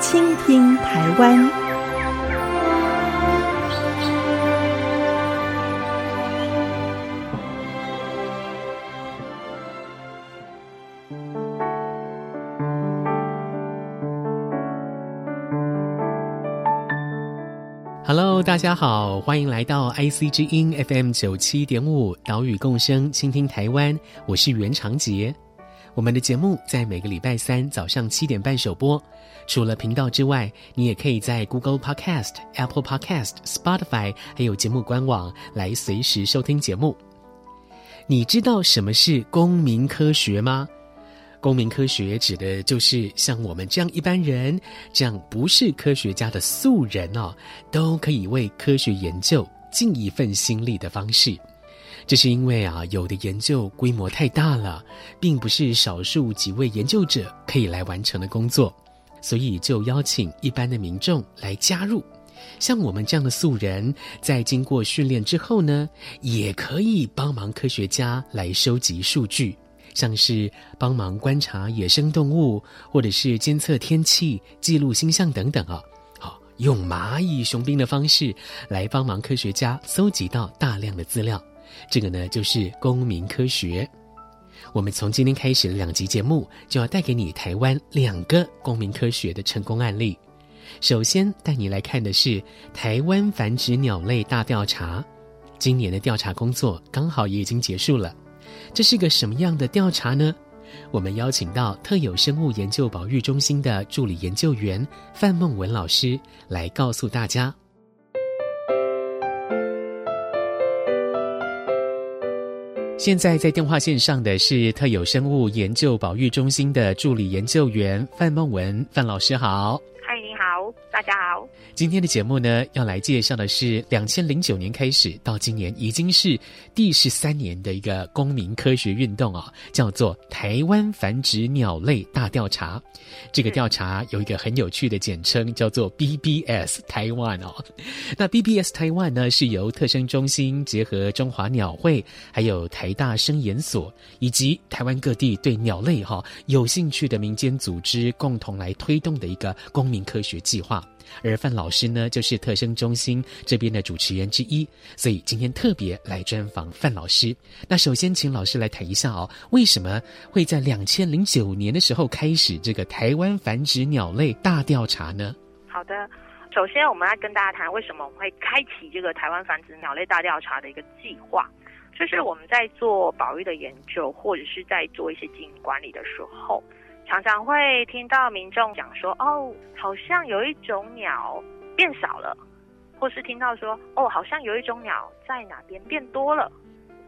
倾听台湾。Hello，大家好，欢迎来到 IC 之音 FM 九七点五岛屿共生，倾听台湾。我是袁长杰。我们的节目在每个礼拜三早上七点半首播。除了频道之外，你也可以在 Google Podcast、Apple Podcast、Spotify 还有节目官网来随时收听节目。你知道什么是公民科学吗？公民科学指的就是像我们这样一般人，这样不是科学家的素人哦，都可以为科学研究尽一份心力的方式。这是因为啊，有的研究规模太大了，并不是少数几位研究者可以来完成的工作，所以就邀请一般的民众来加入。像我们这样的素人，在经过训练之后呢，也可以帮忙科学家来收集数据，像是帮忙观察野生动物，或者是监测天气、记录星象等等啊。好，用蚂蚁雄兵的方式来帮忙科学家搜集到大量的资料。这个呢，就是公民科学。我们从今天开始的两集节目，就要带给你台湾两个公民科学的成功案例。首先带你来看的是台湾繁殖鸟类大调查。今年的调查工作刚好也已经结束了。这是个什么样的调查呢？我们邀请到特有生物研究保育中心的助理研究员范孟文老师来告诉大家。现在在电话线上的是特有生物研究保育中心的助理研究员范梦文，范老师好。嗨，你好，大家好。今天的节目呢，要来介绍的是两千零九年开始到今年已经是第十三年的一个公民科学运动啊，叫做台湾繁殖鸟类大调查。这个调查有一个很有趣的简称，叫做 BBS 台湾哦。那 BBS 台湾呢，是由特生中心结合中华鸟会，还有台大生研所以及台湾各地对鸟类哈有兴趣的民间组织共同来推动的一个公民科学计划。而范老师呢，就是特生中心这边的主持人之一，所以今天特别来专访范老师。那首先，请老师来谈一下哦，为什么会在两千零九年的时候开始这个台湾繁殖鸟类大调查呢？好的，首先我们来跟大家谈为什么我们会开启这个台湾繁殖鸟类大调查的一个计划，就是我们在做保育的研究，或者是在做一些经营管理的时候。常常会听到民众讲说：“哦，好像有一种鸟变少了，或是听到说：‘哦，好像有一种鸟在哪边变多了。’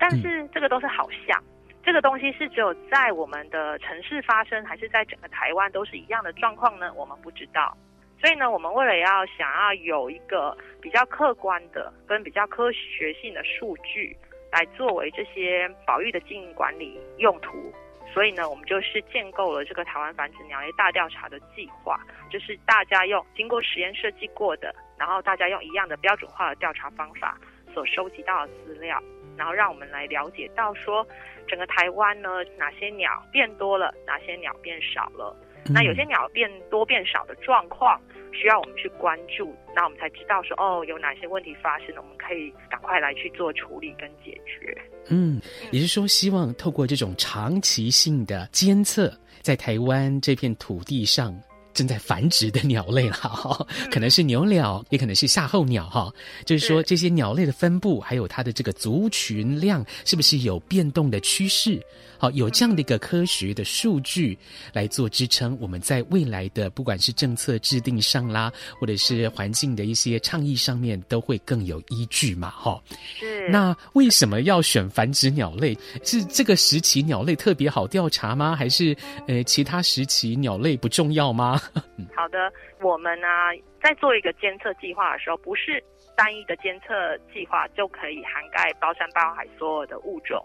但是这个都是好像，这个东西是只有在我们的城市发生，还是在整个台湾都是一样的状况呢？我们不知道。所以呢，我们为了要想要有一个比较客观的跟比较科学性的数据，来作为这些保育的经营管理用途。”所以呢，我们就是建构了这个台湾繁殖鸟类大调查的计划，就是大家用经过实验设计过的，然后大家用一样的标准化的调查方法所收集到的资料，然后让我们来了解到说，整个台湾呢，哪些鸟变多了，哪些鸟变少了。那有些鸟变多变少的状况需要我们去关注，那我们才知道说哦，有哪些问题发生了，我们可以赶快来去做处理跟解决。嗯，也就是说，希望透过这种长期性的监测，在台湾这片土地上。正在繁殖的鸟类了哈，可能是牛鸟，也可能是夏候鸟哈。就是说，这些鸟类的分布，还有它的这个族群量，是不是有变动的趋势？好，有这样的一个科学的数据来做支撑，我们在未来的不管是政策制定上啦，或者是环境的一些倡议上面，都会更有依据嘛哈。是。那为什么要选繁殖鸟类？是这个时期鸟类特别好调查吗？还是呃其他时期鸟类不重要吗？好的，我们呢、啊、在做一个监测计划的时候，不是单一的监测计划就可以涵盖包山包海所有的物种，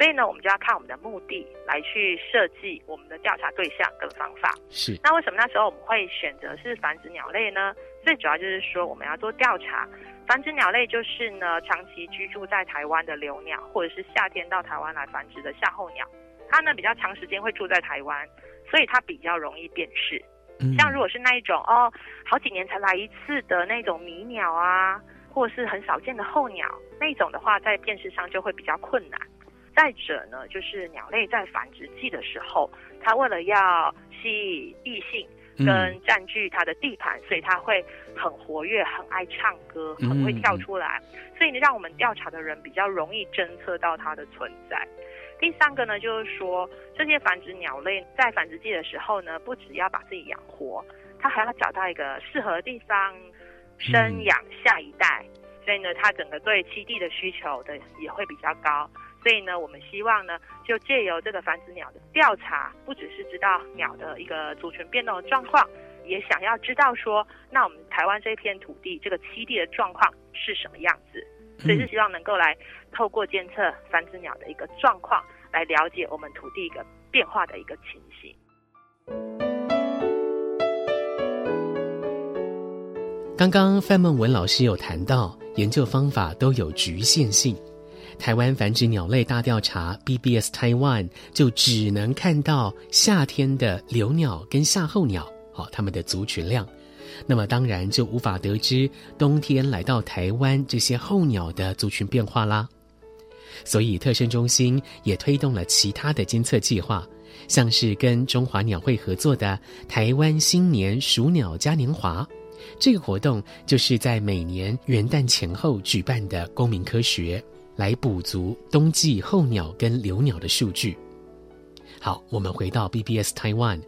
所以呢，我们就要看我们的目的来去设计我们的调查对象跟方法。是。那为什么那时候我们会选择是繁殖鸟类呢？最主要就是说我们要做调查，繁殖鸟类就是呢长期居住在台湾的留鸟，或者是夏天到台湾来繁殖的夏候鸟，它呢比较长时间会住在台湾。所以它比较容易辨识，像如果是那一种哦，好几年才来一次的那种迷鸟啊，或者是很少见的候鸟，那一种的话，在辨识上就会比较困难。再者呢，就是鸟类在繁殖季的时候，它为了要吸引异性跟占据它的地盘，所以它会很活跃，很爱唱歌，很会跳出来，所以呢，让我们调查的人比较容易侦测到它的存在。第三个呢，就是说这些繁殖鸟类在繁殖季的时候呢，不只要把自己养活，它还要找到一个适合的地方生养下一代，嗯、所以呢，它整个对栖地的需求的也会比较高。所以呢，我们希望呢，就借由这个繁殖鸟的调查，不只是知道鸟的一个族群变动的状况，也想要知道说，那我们台湾这片土地这个栖地的状况是什么样子。所以是希望能够来透过监测繁殖鸟的一个状况，来了解我们土地一个变化的一个情形。刚刚范孟文老师有谈到，研究方法都有局限性。台湾繁殖鸟类大调查 BBS Taiwan 就只能看到夏天的留鸟跟夏候鸟，好，它们的族群量。那么当然就无法得知冬天来到台湾这些候鸟的族群变化啦。所以特生中心也推动了其他的监测计划，像是跟中华鸟会合作的台湾新年数鸟嘉年华，这个活动就是在每年元旦前后举办的公民科学，来补足冬季候鸟跟留鸟的数据。好，我们回到 BBS Taiwan。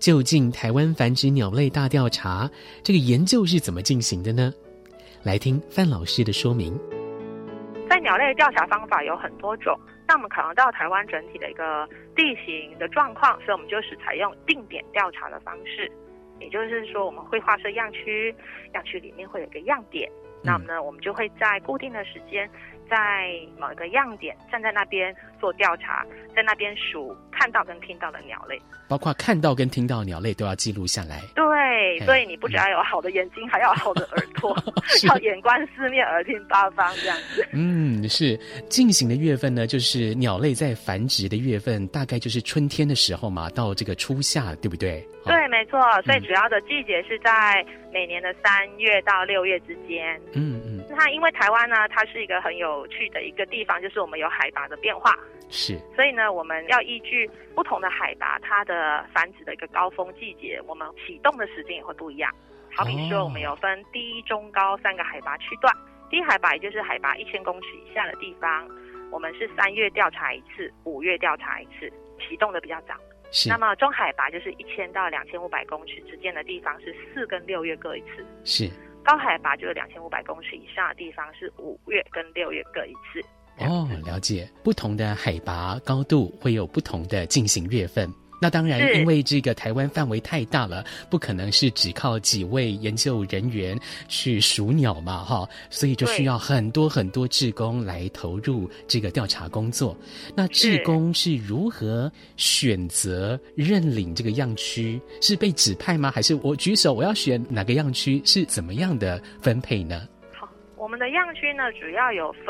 究竟台湾繁殖鸟类大调查这个研究是怎么进行的呢？来听范老师的说明。在鸟类调查方法有很多种，那我们考量到台湾整体的一个地形的状况，所以我们就是采用定点调查的方式。也就是说，我们会划设样区，样区里面会有一个样点，那么呢，我们就会在固定的时间。在某一个样点站在那边做调查，在那边数看到跟听到的鸟类，包括看到跟听到的鸟类都要记录下来。对，所以你不只要有好的眼睛，嗯、还要好的耳朵，要眼观四面，耳听八方这样子。嗯，是进行的月份呢，就是鸟类在繁殖的月份，大概就是春天的时候嘛，到这个初夏，对不对？对，没错。所以主要的季节是在每年的三月到六月之间。嗯嗯。那因为台湾呢，它是一个很有趣的一个地方，就是我们有海拔的变化。是。所以呢，我们要依据不同的海拔，它的繁殖的一个高峰季节，我们启动的时间也会不一样。好比说，我们有分低、中、高三个海拔区段。低海拔也就是海拔一千公尺以下的地方，我们是三月调查一次，五月调查一次，启动的比较早。是。那么中海拔就是一千到两千五百公尺之间的地方，是四跟六月各一次。是。高海拔就是两千五百公尺以上的地方，是五月跟六月各一次。哦，了解。不同的海拔高度会有不同的进行月份。那当然，因为这个台湾范围太大了，不可能是只靠几位研究人员去数鸟嘛，哈，所以就需要很多很多志工来投入这个调查工作。那志工是如何选择认领这个样区？是被指派吗？还是我举手我要选哪个样区？是怎么样的分配呢？好，我们的样区呢，主要有分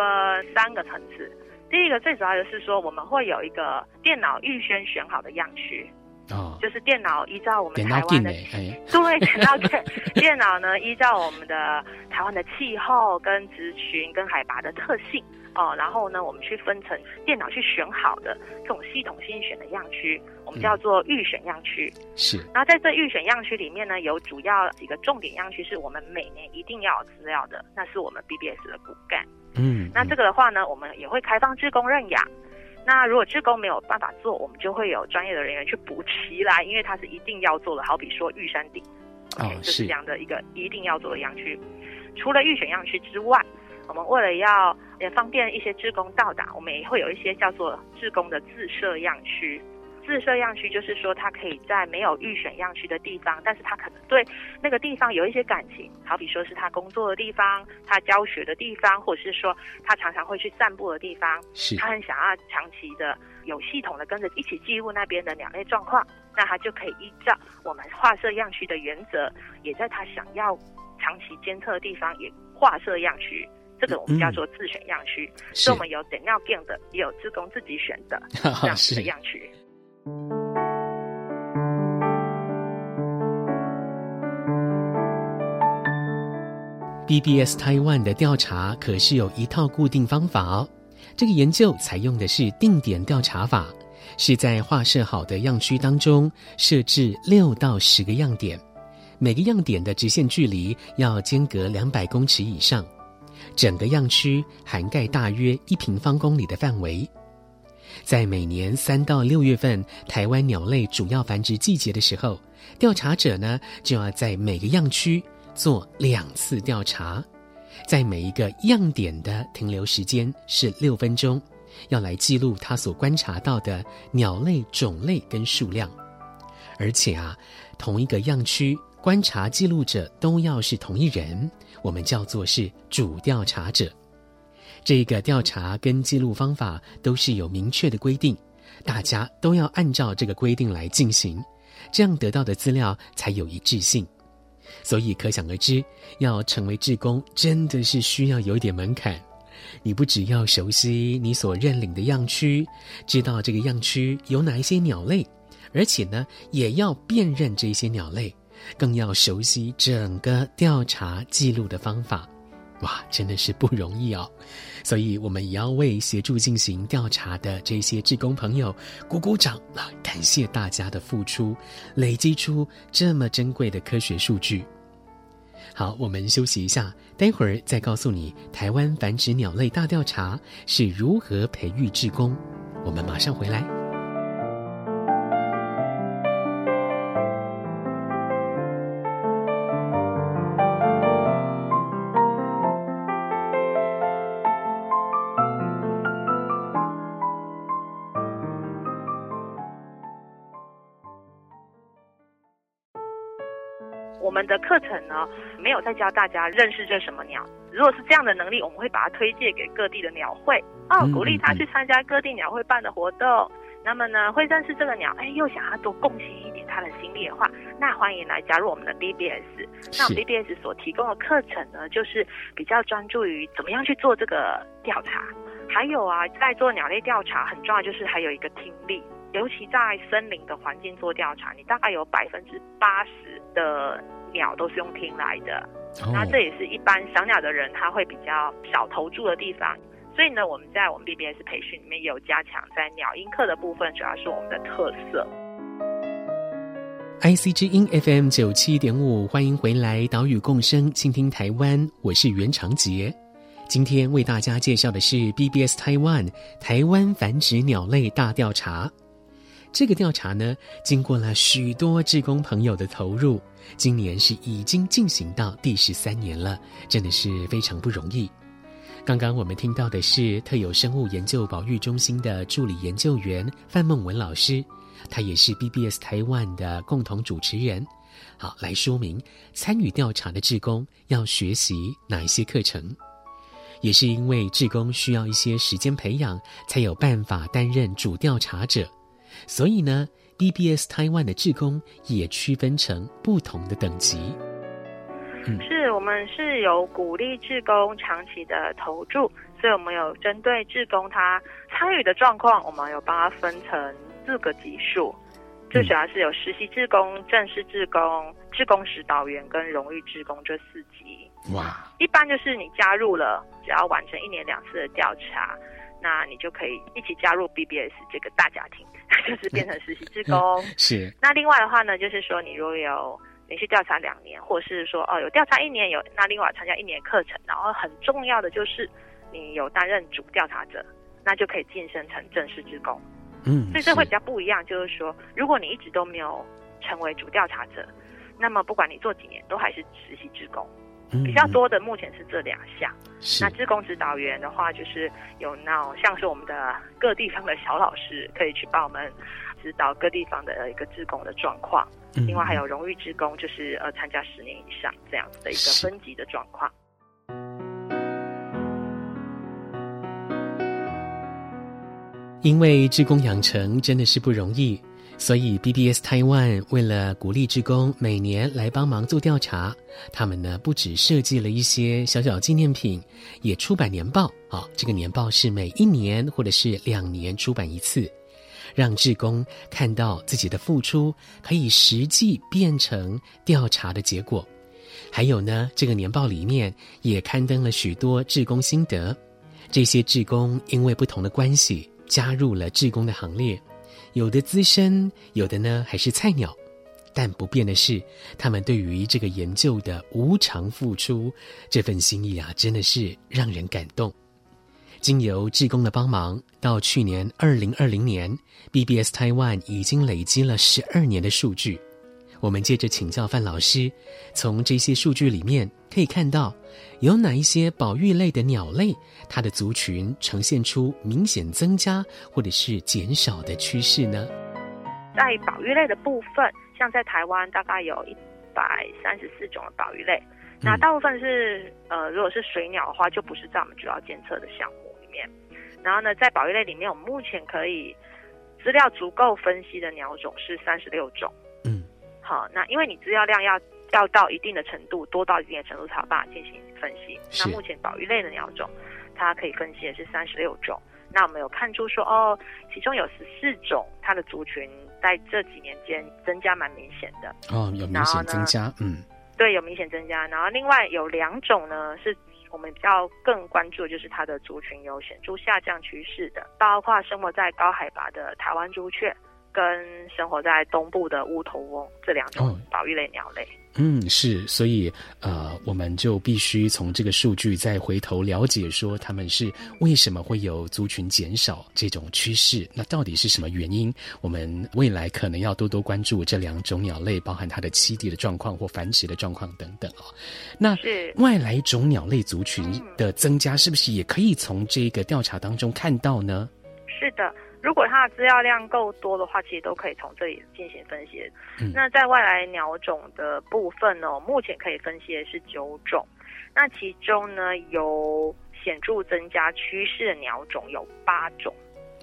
三个层次。第一个最主要的是说，我们会有一个电脑预先选好的样区，哦，就是电脑依照我们台湾的，对，电脑对，电脑呢依照我们的台湾的气候跟植群跟海拔的特性哦，然后呢，我们去分成电脑去选好的这种系统性选的样区，我们叫做预选样区。是，然后在这预选样区里面呢，有主要几个重点样区是我们每年一定要有资料的，那是我们 BBS 的骨干。嗯，那这个的话呢，我们也会开放志工认养。那如果志工没有办法做，我们就会有专业的人员去补齐来，因为它是一定要做的。好比说玉山顶，哦是这样的一个一定要做的样区。除了预选样区之外，我们为了要也方便一些志工到达，我们也会有一些叫做志工的自设样区。自设样区，就是说他可以在没有预选样区的地方，但是他可能对那个地方有一些感情，好比说是他工作的地方，他教学的地方，或者是说他常常会去散步的地方，是他很想要长期的有系统的跟着一起记录那边的鸟类状况，那他就可以依照我们划设样区的原则，也在他想要长期监测的地方也划设样区。这个我们叫做自选样区，嗯、所以我们有点尿镜的，也有自工自己选的这样子的 样区。BBS Taiwan 的调查可是有一套固定方法哦。这个研究采用的是定点调查法，是在划设好的样区当中设置六到十个样点，每个样点的直线距离要间隔两百公尺以上。整个样区涵盖大约一平方公里的范围，在每年三到六月份台湾鸟类主要繁殖季节的时候，调查者呢就要在每个样区做两次调查，在每一个样点的停留时间是六分钟，要来记录他所观察到的鸟类种类跟数量，而且啊，同一个样区观察记录者都要是同一人。我们叫做是主调查者，这个调查跟记录方法都是有明确的规定，大家都要按照这个规定来进行，这样得到的资料才有一致性。所以可想而知，要成为志工真的是需要有点门槛。你不只要熟悉你所认领的样区，知道这个样区有哪一些鸟类，而且呢，也要辨认这些鸟类。更要熟悉整个调查记录的方法，哇，真的是不容易哦。所以，我们也要为协助进行调查的这些志工朋友鼓鼓掌啊！感谢大家的付出，累积出这么珍贵的科学数据。好，我们休息一下，待会儿再告诉你台湾繁殖鸟类大调查是如何培育志工。我们马上回来。没有在教大家认识这什么鸟。如果是这样的能力，我们会把它推荐给各地的鸟会哦，鼓励他去参加各地鸟会办的活动。那么呢，会认识这个鸟，哎，又想要多贡献一点他的心力的话，那欢迎来加入我们的 BBS。那我们 BBS 所提供的课程呢，就是比较专注于怎么样去做这个调查。还有啊，在做鸟类调查很重要，就是还有一个听力，尤其在森林的环境做调查，你大概有百分之八十的。鸟都是用听来的，那这也是一般赏鸟的人他会比较少投注的地方。所以呢，我们在我们 BBS 培训里面也有加强在鸟音课的部分，主要是我们的特色。IC 之音 FM 九七点五，欢迎回来，岛屿共生，倾听台湾，我是袁长杰。今天为大家介绍的是 BBS Taiwan 台湾繁殖鸟类大调查。这个调查呢，经过了许多志工朋友的投入，今年是已经进行到第十三年了，真的是非常不容易。刚刚我们听到的是特有生物研究保育中心的助理研究员范孟文老师，他也是 BBS 台湾的共同主持人。好，来说明参与调查的志工要学习哪一些课程，也是因为志工需要一些时间培养，才有办法担任主调查者。所以呢，BBS Taiwan 的志工也区分成不同的等级。嗯，是我们是有鼓励志工长期的投注，所以我们有针对志工他参与的状况，我们有帮他分成四个级数。最主要是有实习志工、正式志工、志工指导员跟荣誉志工这四级。哇！一般就是你加入了，只要完成一年两次的调查。那你就可以一起加入 BBS 这个大家庭，就是变成实习职工。嗯。是。那另外的话呢，就是说你如果有连续调查两年，或是说哦有调查一年有，那另外参加一年课程，然后很重要的就是你有担任主调查者，那就可以晋升成正式职工。嗯。所以这会比较不一样，就是说如果你一直都没有成为主调查者，那么不管你做几年，都还是实习职工。比较多的目前是这两项。那志工指导员的话，就是有那种像是我们的各地方的小老师，可以去帮我们指导各地方的一个志工的状况。嗯、另外还有荣誉志工，就是呃参加十年以上这样子的一个分级的状况。因为志工养成真的是不容易。所以，BBS Taiwan 为了鼓励志工每年来帮忙做调查，他们呢不只设计了一些小小纪念品，也出版年报。啊、哦，这个年报是每一年或者是两年出版一次，让志工看到自己的付出可以实际变成调查的结果。还有呢，这个年报里面也刊登了许多志工心得。这些志工因为不同的关系加入了志工的行列。有的资深，有的呢还是菜鸟，但不变的是，他们对于这个研究的无偿付出，这份心意啊，真的是让人感动。经由志工的帮忙，到去年二零二零年，BBS Taiwan 已经累积了十二年的数据。我们接着请教范老师，从这些数据里面可以看到，有哪一些保育类的鸟类，它的族群呈现出明显增加或者是减少的趋势呢？在保育类的部分，像在台湾大概有一百三十四种的保育类，那大部分是呃，如果是水鸟的话，就不是在我们主要监测的项目里面。然后呢，在保育类里面，我们目前可以资料足够分析的鸟种是三十六种。嗯好，那因为你资料量要要到一定的程度，多到一定的程度才有办法进行分析。那目前保育类的鸟种，它可以分析的是三十六种。那我们有看出说，哦，其中有十四种，它的族群在这几年间增加蛮明显的。哦，有明显增加，嗯，对，有明显增加。然后另外有两种呢，是我们比较更关注的，就是它的族群有显著下降趋势的，包括生活在高海拔的台湾朱雀。跟生活在东部的乌头翁这两种保育类鸟类，嗯，是，所以呃，我们就必须从这个数据再回头了解，说他们是为什么会有族群减少这种趋势？那到底是什么原因？我们未来可能要多多关注这两种鸟类，包含它的栖地的状况或繁殖的状况等等哦。那是外来种鸟类族群的增加，是不是也可以从这个调查当中看到呢？是的。如果它的资料量够多的话，其实都可以从这里进行分析。嗯、那在外来鸟种的部分呢，目前可以分析的是九种。那其中呢，有显著增加趋势的鸟种有八种。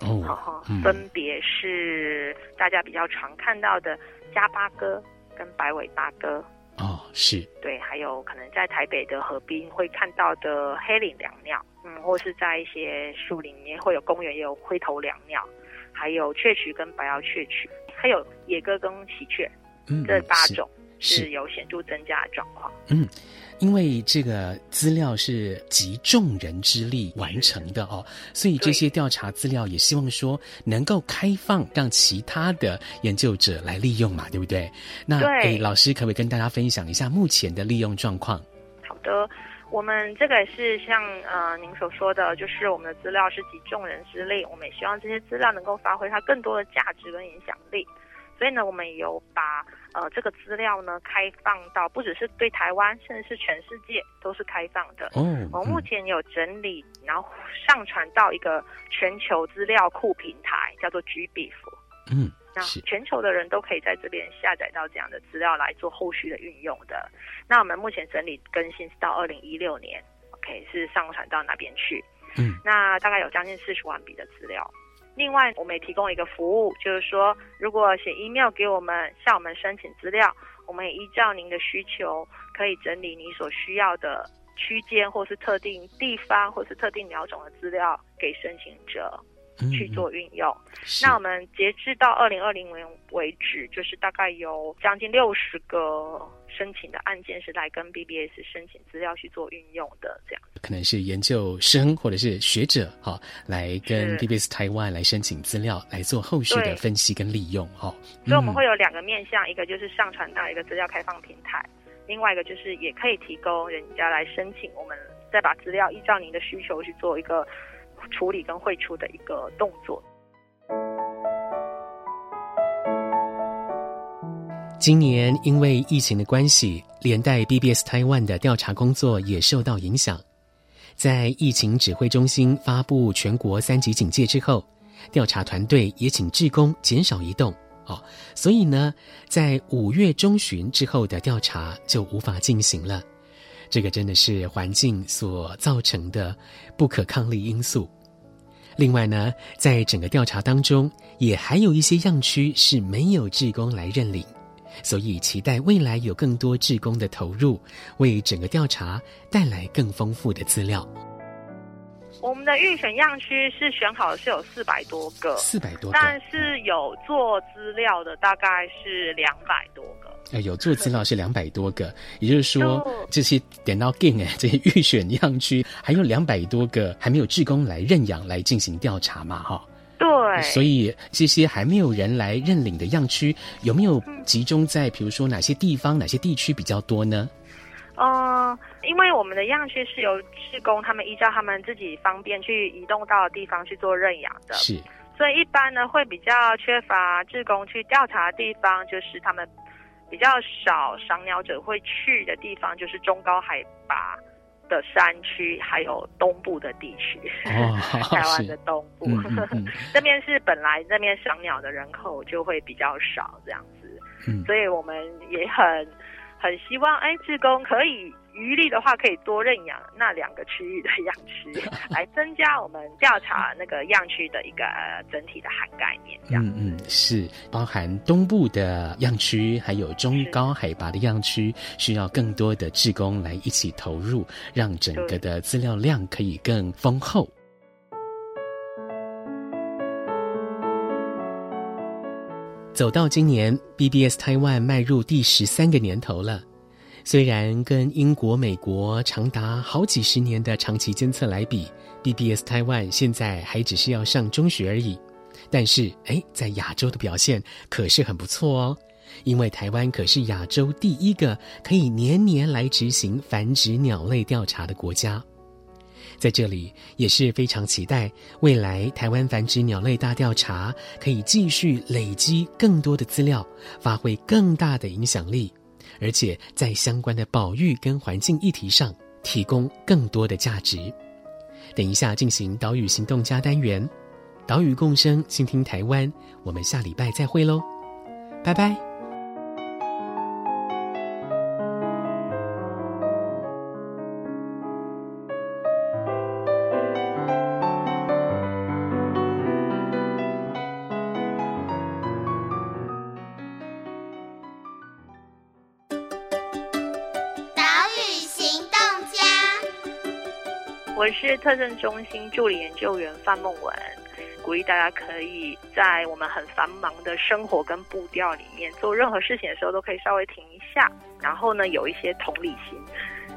哦，嗯、分别是大家比较常看到的加八哥跟白尾八哥。哦，是。对，还有可能在台北的河滨会看到的黑领椋鸟。嗯，或是在一些树林里面会有公园，也有灰头椋鸟，还有雀鴝跟白腰雀鴝，还有野鸽跟喜鹊，嗯，这八种是有显著增加的状况。嗯，因为这个资料是集众人之力完成的哦，所以这些调查资料也希望说能够开放让其他的研究者来利用嘛，对不对？那对诶，老师可不可以跟大家分享一下目前的利用状况？好的。我们这个也是像呃您所说的，就是我们的资料是集众人之力，我们也希望这些资料能够发挥它更多的价值跟影响力。所以呢，我们有把呃这个资料呢开放到不只是对台湾，甚至是全世界都是开放的。嗯，我们目前有整理，然后上传到一个全球资料库平台，叫做 GBIF。嗯。那全球的人都可以在这边下载到这样的资料来做后续的运用的。那我们目前整理更新是到二零一六年，OK 是上传到哪边去？嗯，那大概有将近四十万笔的资料。另外，我们也提供一个服务，就是说如果写 email 给我们，向我们申请资料，我们也依照您的需求，可以整理你所需要的区间，或是特定地方，或是特定鸟种的资料给申请者。去做运用。嗯、那我们截至到二零二零年为止，就是大概有将近六十个申请的案件是来跟 BBS 申请资料去做运用的，这样。可能是研究生或者是学者哈，来跟 BBS 台湾来申请资料，来做后续的分析跟利用哈。所以我们会有两个面向，一个就是上传到一个资料开放平台，另外一个就是也可以提供人家来申请，我们再把资料依照您的需求去做一个。处理跟汇出的一个动作。今年因为疫情的关系，连带 BBS Taiwan 的调查工作也受到影响。在疫情指挥中心发布全国三级警戒之后，调查团队也请志工减少移动哦，所以呢，在五月中旬之后的调查就无法进行了。这个真的是环境所造成的不可抗力因素。另外呢，在整个调查当中，也还有一些样区是没有志工来认领。所以，期待未来有更多志工的投入，为整个调查带来更丰富的资料。我们的预选样区是选好的，是有四百多个，四百多个，但是有做资料的大概是两百多个。呃，有做资料是两百多个，也就是说，这些点到 game 哎，这些预选样区还有两百多个还没有志工来认养来进行调查嘛，哈。对，所以这些还没有人来认领的样区，有没有集中在比如说哪些地方、哪些地区比较多呢？呃，因为我们的样区是由志工他们依照他们自己方便去移动到的地方去做认养的，是，所以一般呢会比较缺乏志工去调查的地方，就是他们比较少赏鸟者会去的地方，就是中高海拔。的山区还有东部的地区，哦、台湾的东部，嗯嗯嗯、这边是本来这边赏鸟的人口就会比较少，这样子，嗯、所以我们也很很希望，哎，志工可以。余力的话，可以多认养那两个区域的样区，来增加我们调查那个样区的一个整体的涵盖面。嗯嗯，是包含东部的样区，还有中高海拔的样区，需要更多的志工来一起投入，让整个的资料量可以更丰厚。走到今年，BBS Taiwan 迈入第十三个年头了。虽然跟英国、美国长达好几十年的长期监测来比，BBS Taiwan 现在还只是要上中学而已，但是哎，在亚洲的表现可是很不错哦。因为台湾可是亚洲第一个可以年年来执行繁殖鸟类调查的国家，在这里也是非常期待未来台湾繁殖鸟类大调查可以继续累积更多的资料，发挥更大的影响力。而且在相关的保育跟环境议题上提供更多的价值。等一下进行岛屿行动家单元，岛屿共生，倾听台湾。我们下礼拜再会喽，拜拜。特政中心助理研究员范梦文，鼓励大家可以在我们很繁忙的生活跟步调里面做任何事情的时候，都可以稍微停一下，然后呢，有一些同理心，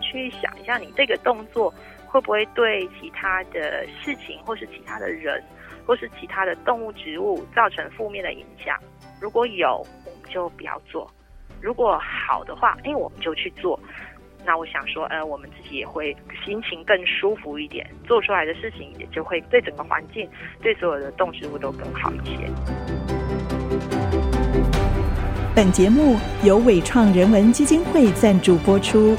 去想一下你这个动作会不会对其他的事情，或是其他的人，或是其他的动物、植物造成负面的影响。如果有，我们就不要做；如果好的话，哎，我们就去做。那我想说，呃，我们自己也会心情更舒服一点，做出来的事情也就会对整个环境、对所有的动植物都更好一些。本节目由伟创人文基金会赞助播出。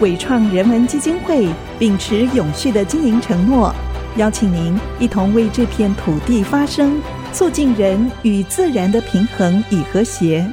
伟创人文基金会秉持永续的经营承诺，邀请您一同为这片土地发声，促进人与自然的平衡与和谐。